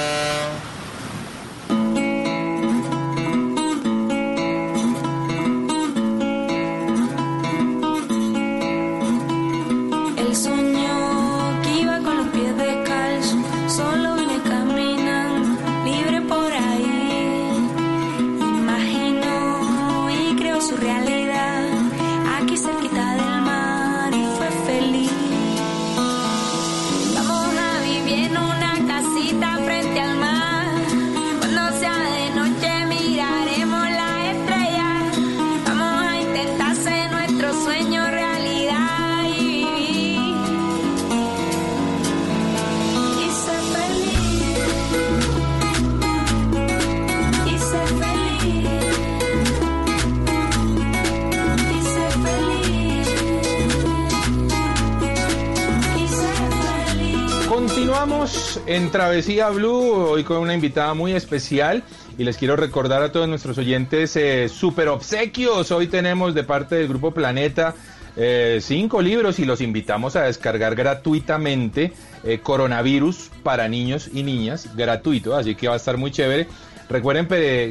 Continuamos en Travesía Blue, hoy con una invitada muy especial y les quiero recordar a todos nuestros oyentes eh, super obsequios. Hoy tenemos de parte del Grupo Planeta eh, cinco libros y los invitamos a descargar gratuitamente eh, Coronavirus para niños y niñas, gratuito, así que va a estar muy chévere. Recuerden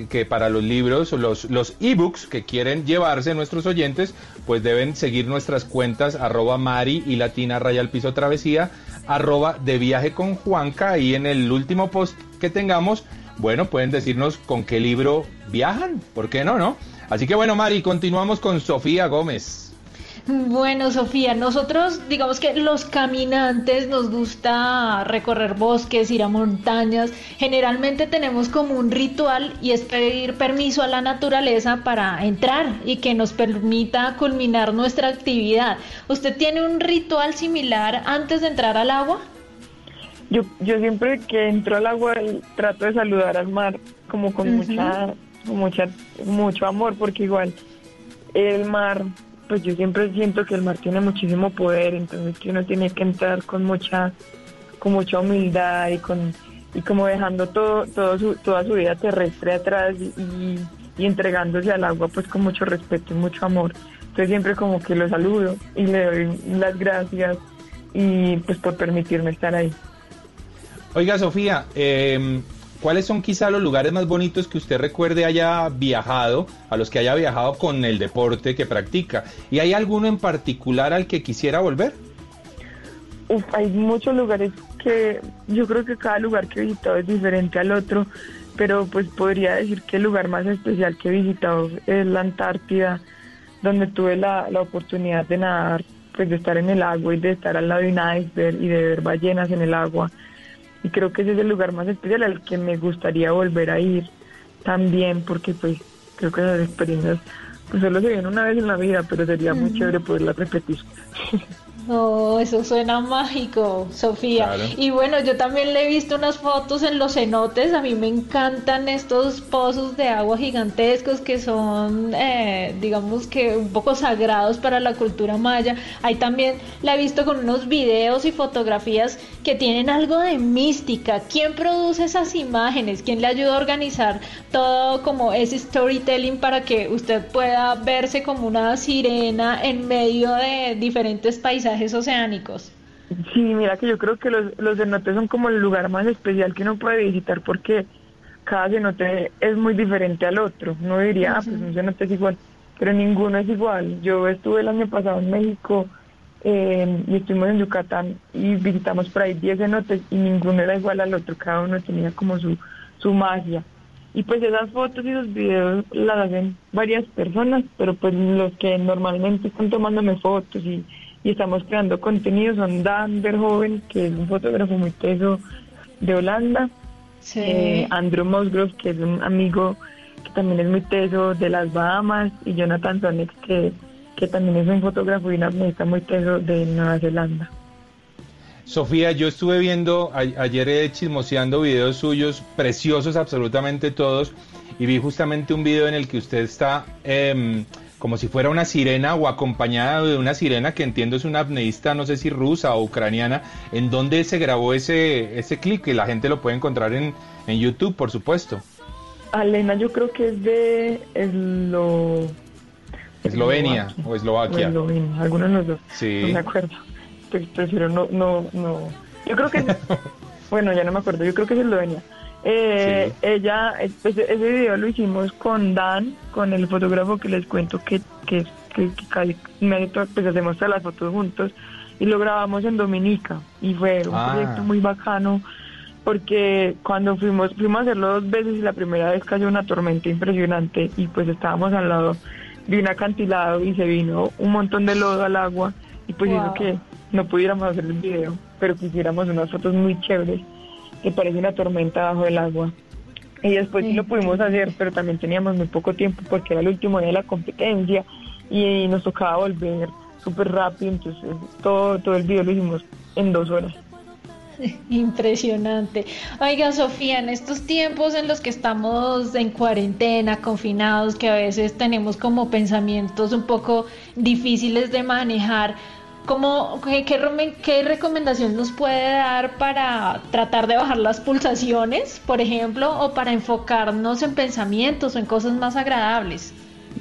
que para los libros, los, los ebooks que quieren llevarse nuestros oyentes, pues deben seguir nuestras cuentas arroba mari y latina raya al piso travesía, arroba de viaje con Juanca y en el último post que tengamos, bueno, pueden decirnos con qué libro viajan, ¿por qué no, no? Así que bueno, Mari, continuamos con Sofía Gómez. Bueno, Sofía, nosotros digamos que los caminantes nos gusta recorrer bosques, ir a montañas. Generalmente tenemos como un ritual y es pedir permiso a la naturaleza para entrar y que nos permita culminar nuestra actividad. ¿Usted tiene un ritual similar antes de entrar al agua? Yo, yo siempre que entro al agua trato de saludar al mar como con mucha, mucha, mucho amor, porque igual el mar, pues yo siempre siento que el mar tiene muchísimo poder, entonces que uno tiene que entrar con mucha, con mucha humildad y con, y como dejando todo, todo su, toda su vida terrestre atrás y, entregándose al agua pues con mucho respeto y mucho amor. Entonces siempre como que lo saludo y le doy las gracias y pues por permitirme estar ahí. Oiga, Sofía, eh, ¿cuáles son quizá los lugares más bonitos que usted recuerde haya viajado, a los que haya viajado con el deporte que practica? ¿Y hay alguno en particular al que quisiera volver? Uf, hay muchos lugares que yo creo que cada lugar que he visitado es diferente al otro, pero pues podría decir que el lugar más especial que he visitado es la Antártida, donde tuve la, la oportunidad de nadar, pues de estar en el agua y de estar al lado de un iceberg y de ver ballenas en el agua. Y creo que ese es el lugar más especial al que me gustaría volver a ir también, porque pues creo que esas experiencias pues solo se vienen una vez en la vida, pero sería muy chévere poderlas repetir. No, eso suena mágico, Sofía. Claro. Y bueno, yo también le he visto unas fotos en los cenotes. A mí me encantan estos pozos de agua gigantescos que son, eh, digamos que un poco sagrados para la cultura maya. Ahí también la he visto con unos videos y fotografías que tienen algo de mística. ¿Quién produce esas imágenes? ¿Quién le ayuda a organizar todo como ese storytelling para que usted pueda verse como una sirena en medio de diferentes paisajes oceánicos? Sí, mira que yo creo que los, los cenotes son como el lugar más especial que uno puede visitar porque cada cenote es muy diferente al otro. Uno diría, ah, pues un cenote es igual, pero ninguno es igual. Yo estuve el año pasado en México eh, y estuvimos en Yucatán y visitamos por ahí 10 cenotes y ninguno era igual al otro, cada uno tenía como su, su magia. Y pues esas fotos y los videos las hacen varias personas, pero pues los que normalmente están tomándome fotos y, y estamos creando contenido son Dan Verhoeven, que es un fotógrafo muy teso de Holanda, Sí. eh, Andrew Musgrove, que es un amigo que también es muy teso de las Bahamas, y Jonathan Sonex, que, que también es un fotógrafo y un artista muy teso de Nueva Zelanda. Sofía, yo estuve viendo a- ayer chismoseando videos suyos, preciosos absolutamente todos, y vi justamente un video en el que usted está em, como si fuera una sirena o acompañada de una sirena que entiendo es una apneísta, no sé si rusa o ucraniana. ¿En dónde se grabó ese, ese clip? Que la gente lo puede encontrar en, en YouTube, por supuesto. Alena yo creo que es de Eslo... Eslovenia o Eslovaquia. o Eslovenia, algunos de los dos. Sí. No me acuerdo. Pues prefiero no, no, no. Yo creo que, bueno, ya no me acuerdo, yo creo que es Eslovenia. Eh, Ella, eh, pues, ese video lo hicimos con Dan, con el fotógrafo que les cuento que, que, que, que pues hacemos todas las fotos juntos y lo grabamos en Dominica y fue un Ah. proyecto muy bacano porque cuando fuimos, fuimos a hacerlo dos veces y la primera vez cayó una tormenta impresionante y pues estábamos al lado de un acantilado y se vino un montón de lodo al agua y pues hizo que no pudiéramos hacer el video, pero quisiéramos unas fotos muy chéveres que parece una tormenta bajo el agua. Y después sí lo pudimos hacer, pero también teníamos muy poco tiempo porque era el último día de la competencia y nos tocaba volver súper rápido, entonces todo, todo el video lo hicimos en dos horas. Impresionante. Oiga, Sofía, en estos tiempos en los que estamos en cuarentena, confinados, que a veces tenemos como pensamientos un poco difíciles de manejar, ¿cómo, qué, qué recomendación nos puede dar para tratar de bajar las pulsaciones, por ejemplo, o para enfocarnos en pensamientos o en cosas más agradables?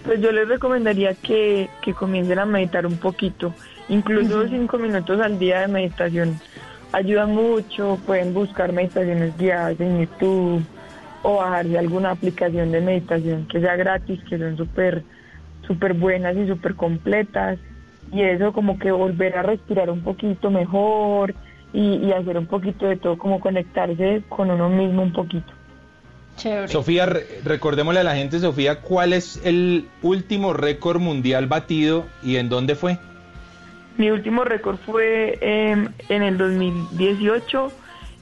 Pues yo les recomendaría que, que comiencen a meditar un poquito, incluso cinco minutos al día de meditación. Ayuda mucho, pueden buscar meditaciones guiadas en YouTube o bajarse alguna aplicación de meditación que sea gratis, que son súper súper buenas y súper completas. Y eso como que volver a respirar un poquito mejor y, y hacer un poquito de todo, como conectarse con uno mismo un poquito. Chévere. Sofía, re- recordémosle a la gente, Sofía, ¿cuál es el último récord mundial batido y en dónde fue? Mi último récord fue em, en el 2018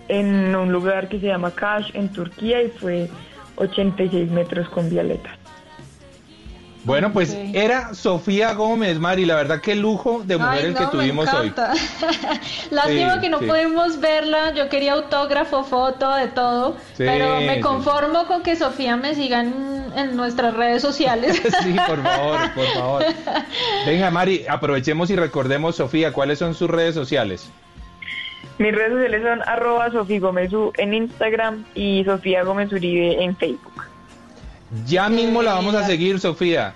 en un lugar que se llama Kaş en Turquía y fue 86 metros con Violeta. Bueno, pues era Sofía Gómez, Mari. La verdad, qué lujo de mujer Ay, el que no, me tuvimos hoy. encanta. Lástima Sí, que no sí. pudimos verla. Yo quería autógrafo, foto, de todo. Sí, pero me sí. conformo con que Sofía me siga en, en nuestras redes sociales. Sí, por favor, por favor. Venga, Mari, aprovechemos y recordemos, Sofía, ¿cuáles son sus redes sociales? Mis redes sociales son arroba Sofía Gómez en Instagram y Sofía Gómez Uribe en Facebook. Ya mismo la vamos a seguir, Sofía.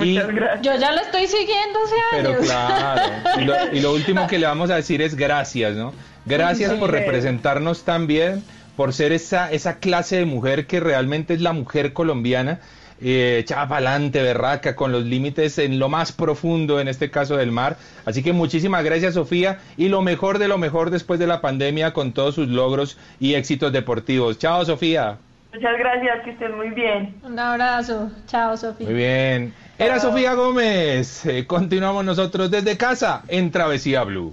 Y, Yo ya la estoy siguiendo hace pero años. claro, y lo, y lo último que le vamos a decir es gracias, ¿no? Gracias Sí. por representarnos tan bien, por ser esa, esa clase de mujer que realmente es la mujer colombiana, eh, echada para adelante, berraca, con los límites en lo más profundo, en este caso del mar. Así que muchísimas gracias, Sofía, y lo mejor de lo mejor después de la pandemia con todos sus logros y éxitos deportivos. Chao, Sofía. Muchas gracias, que estén muy bien. Un abrazo. Chao, Sofía. Muy bien. Era Sofía Gómez. Eh, continuamos nosotros desde casa en Travesía Blue.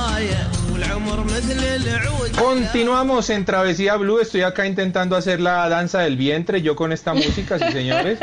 Continuamos en Travesía Blue. Estoy acá intentando hacer la danza del vientre, yo con esta música, sí, señores.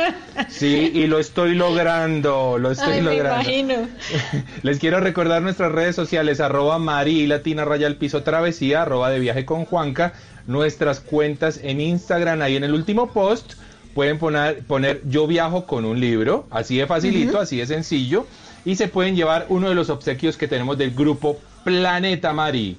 Sí, y lo estoy logrando, lo estoy Ay, me logrando. imagino. Les quiero recordar nuestras redes sociales, arroba Mari Latina Raya al Piso Travesía, arroba de viaje con Juanca, nuestras cuentas en Instagram, ahí en el último post pueden poner, poner yo viajo con un libro, así de facilito, así de sencillo, y se pueden llevar uno de los obsequios que tenemos del grupo Planeta Mari.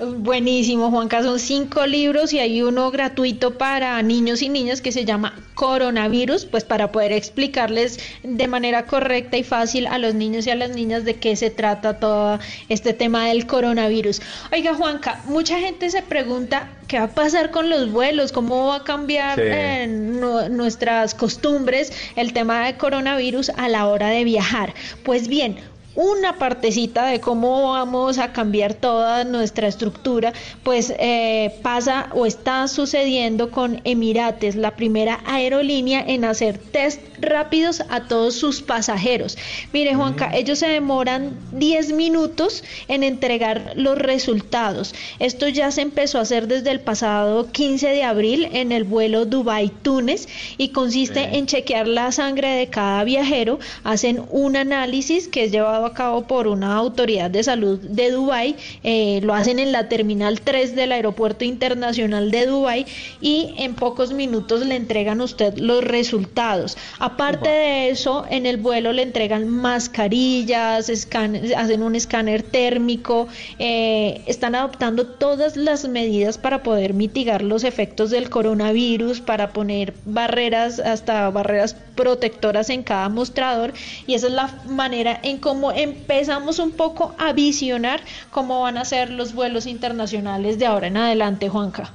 Buenísimo, Juanca. Son cinco libros y hay uno gratuito para niños y niñas que se llama Coronavirus, pues para poder explicarles de manera correcta y fácil a los niños y a las niñas de qué se trata todo este tema del coronavirus. Oiga, Juanca, mucha gente se pregunta qué va a pasar con los vuelos, cómo va a cambiar Sí. eh, nu- nuestras costumbres el tema de coronavirus a la hora de viajar. Pues bien, una partecita de cómo vamos a cambiar toda nuestra estructura, pues eh, pasa o está sucediendo con Emirates, la primera aerolínea en hacer test rápidos a todos sus pasajeros. Mire, Juanca, ellos se demoran 10 minutos en entregar los resultados. Esto ya se empezó a hacer desde el pasado 15 de abril en el vuelo Dubai-Túnez y consiste en chequear la sangre de cada viajero, hacen un análisis que es llevado a cabo por una autoridad de salud de Dubái, eh, lo hacen en la terminal 3 del aeropuerto internacional de Dubái y en pocos minutos le entregan a usted los resultados. Aparte de eso, en el vuelo le entregan mascarillas, escan- hacen un escáner térmico, eh, están adoptando todas las medidas para poder mitigar los efectos del coronavirus, para poner barreras, hasta barreras protectoras en cada mostrador y esa es la manera en cómo empezamos un poco a visionar cómo van a ser los vuelos internacionales de ahora en adelante, Juanca.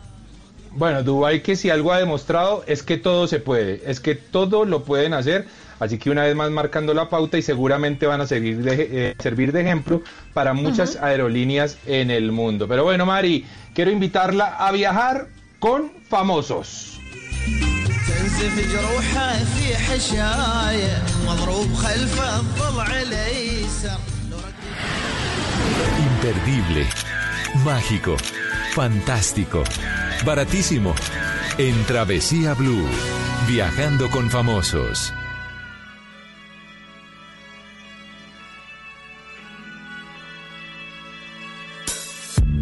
Bueno, Dubái que si algo ha demostrado es que todo se puede, es que todo lo pueden hacer, así que una vez más marcando la pauta y seguramente van a servir de, eh, servir de ejemplo para muchas aerolíneas en el mundo. Pero bueno, Mari, quiero invitarla a viajar con famosos. تنزف جروحه في حشايه مضروب خلف الضلع الايسر Imperdible, mágico, fantástico, baratísimo. En Travesía Blue, viajando con famosos.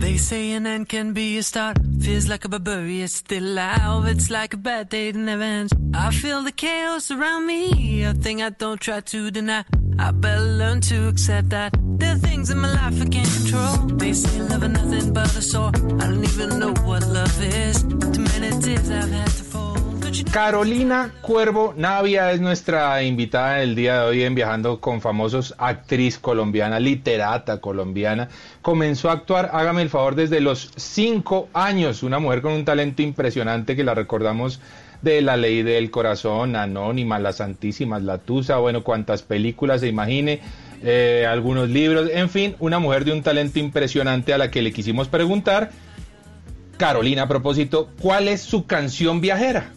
They say an end can be a start. Feels like a barbarian still alive. It's like a bad day that never ends. I feel the chaos around me, a thing I don't try to deny. I better learn to accept that there are things in my life I can't control. They say love is nothing but a sore. I don't even know what love is. Too many tears I've had to fall. Carolina Cuervo Navia es nuestra invitada del día de hoy en Viajando con Famosos, actriz colombiana, literata colombiana. Comenzó a actuar, hágame el favor, desde los cinco años. Una mujer con un talento impresionante que la recordamos de La Ley del Corazón, Anónima, La Santísimas, La Tusa, bueno, cuantas películas se imagine, eh, algunos libros, en fin, una mujer de un talento impresionante a la que le quisimos preguntar. Carolina, a propósito, ¿cuál es su canción viajera?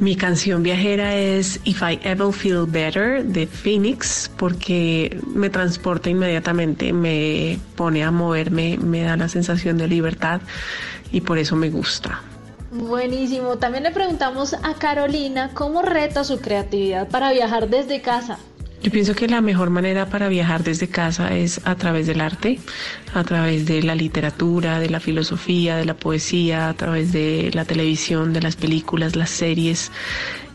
Mi canción viajera es If I Ever Feel Better de Phoenix porque me transporta inmediatamente, me pone a moverme, me da la sensación de libertad y por eso me gusta. Buenísimo. También le preguntamos a Carolina cómo reta su creatividad para viajar desde casa. Yo pienso que la mejor manera para viajar desde casa es a través del arte, a través de la literatura, de la filosofía, de la poesía, a través de la televisión, de las películas, las series.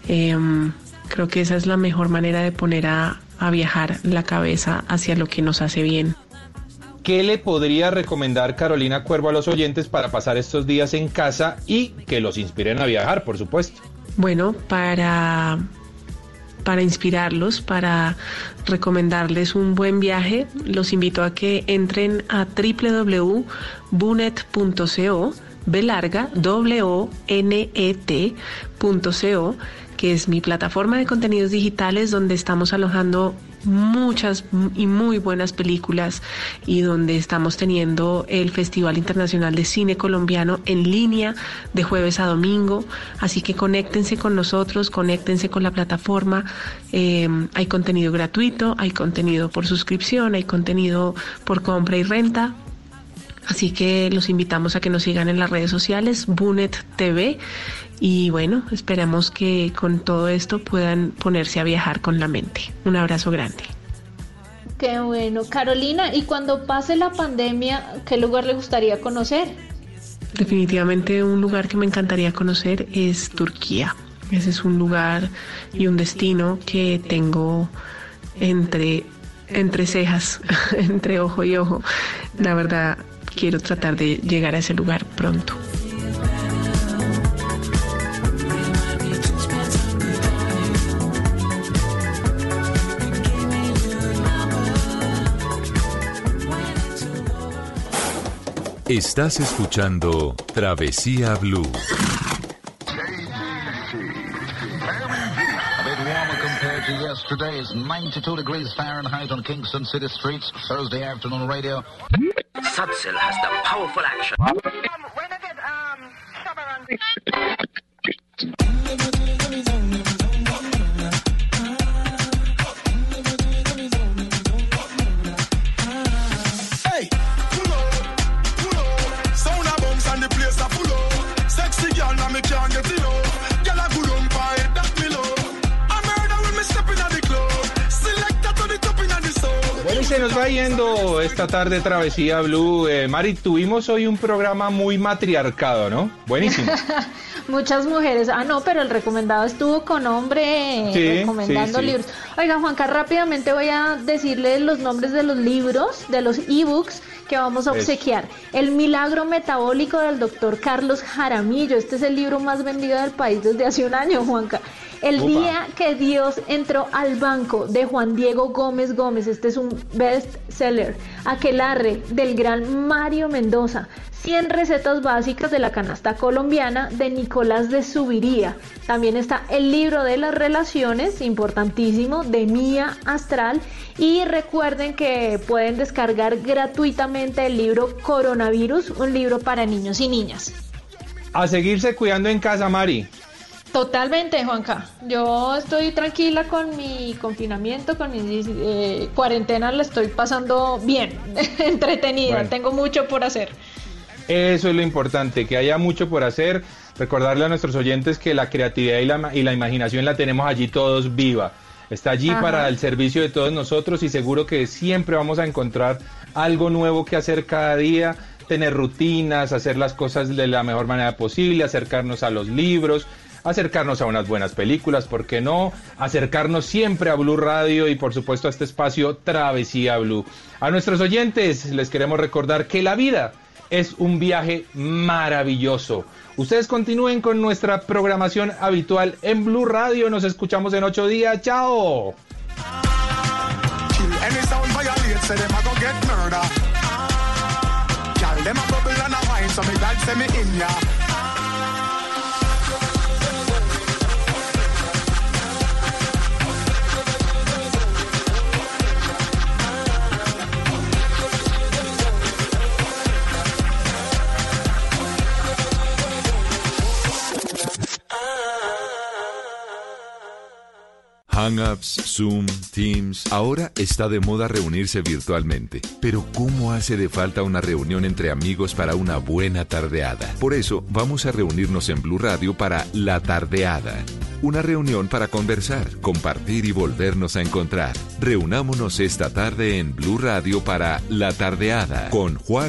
Em, creo que esa es la mejor manera de poner a, a viajar la cabeza hacia lo que nos hace bien. ¿Qué le podría recomendar Carolina Cuervo a los oyentes para pasar estos días en casa y que los inspiren a viajar, por supuesto? Bueno, para, para inspirarlos, para recomendarles un buen viaje, los invito a que entren a www.bunet.co, B larga, W N E que es mi plataforma de contenidos digitales donde estamos alojando muchas y muy buenas películas y donde estamos teniendo el Festival Internacional de Cine Colombiano en línea de jueves a domingo. Así que conéctense con nosotros, conéctense con la plataforma. Eh, hay contenido gratuito, hay contenido por suscripción, hay contenido por compra y renta. Así que los invitamos a que nos sigan en las redes sociales, Bunet TV. Y bueno, esperamos que con todo esto puedan ponerse a viajar con la mente. Un abrazo grande. Qué bueno. Carolina, ¿y cuando pase la pandemia, qué lugar le gustaría conocer? Definitivamente un lugar que me encantaría conocer es Turquía. Ese es un lugar y un destino que tengo entre, entre cejas, entre ojo y ojo. La verdad, quiero tratar de llegar a ese lugar pronto. Estás escuchando Travesía Blue. A bit warmer compared to yesterday. It's 92 degrees Fahrenheit on Kingston City streets. Thursday afternoon radio. Satzel has the powerful action. Hey, nos va yendo esta tarde Travesía Blue. Eh, Mari, tuvimos hoy un programa muy matriarcado, ¿no? Buenísimo. Muchas mujeres. Ah, no, pero el recomendado estuvo con hombre Sí, recomendando sí, sí. libros. Oiga, Juanca, rápidamente voy a decirle los nombres de los libros, de los ebooks que vamos a Eso. obsequiar. El milagro metabólico del doctor Carlos Jaramillo. Este es el libro más vendido del país desde hace un año, Juanca. El día que Dios entró al banco de Juan Diego Gómez Gómez. Este es un best seller. Aquelarre del gran Mario Mendoza. 100 recetas básicas de la canasta colombiana de Nicolás de Subiría. También está el libro de las relaciones, importantísimo, de Mía Astral. Y recuerden que pueden descargar gratuitamente el libro Coronavirus, un libro para niños y niñas. A seguirse cuidando en casa, Mari. Totalmente, Juanca. Yo estoy tranquila con mi confinamiento, con mi eh, cuarentena, la estoy pasando bien, entretenida. Bueno. Tengo mucho por hacer. Eso es lo importante, que haya mucho por hacer. Recordarle a nuestros oyentes que la creatividad y la, y la imaginación la tenemos allí todos viva. Está allí Ajá. para el servicio de todos nosotros y seguro que siempre vamos a encontrar algo nuevo que hacer cada día, tener rutinas, hacer las cosas de la mejor manera posible, acercarnos a los libros, acercarnos a unas buenas películas, ¿por qué no? Acercarnos siempre a Blue Radio y por supuesto a este espacio Travesía Blue. A nuestros oyentes les queremos recordar que la vida es un viaje maravilloso. Ustedes continúen con nuestra programación habitual en Blue Radio. Nos escuchamos en ocho días. ¡Chao! Hangouts, Zoom, Teams. Ahora está de moda reunirse virtualmente. Pero ¿cómo hace de falta una reunión entre amigos para una buena tardeada? Por eso vamos a reunirnos en Blue Radio para La Tardeada. Una reunión para conversar, compartir y volvernos a encontrar. Reunámonos esta tarde en Blue Radio para La Tardeada con Juana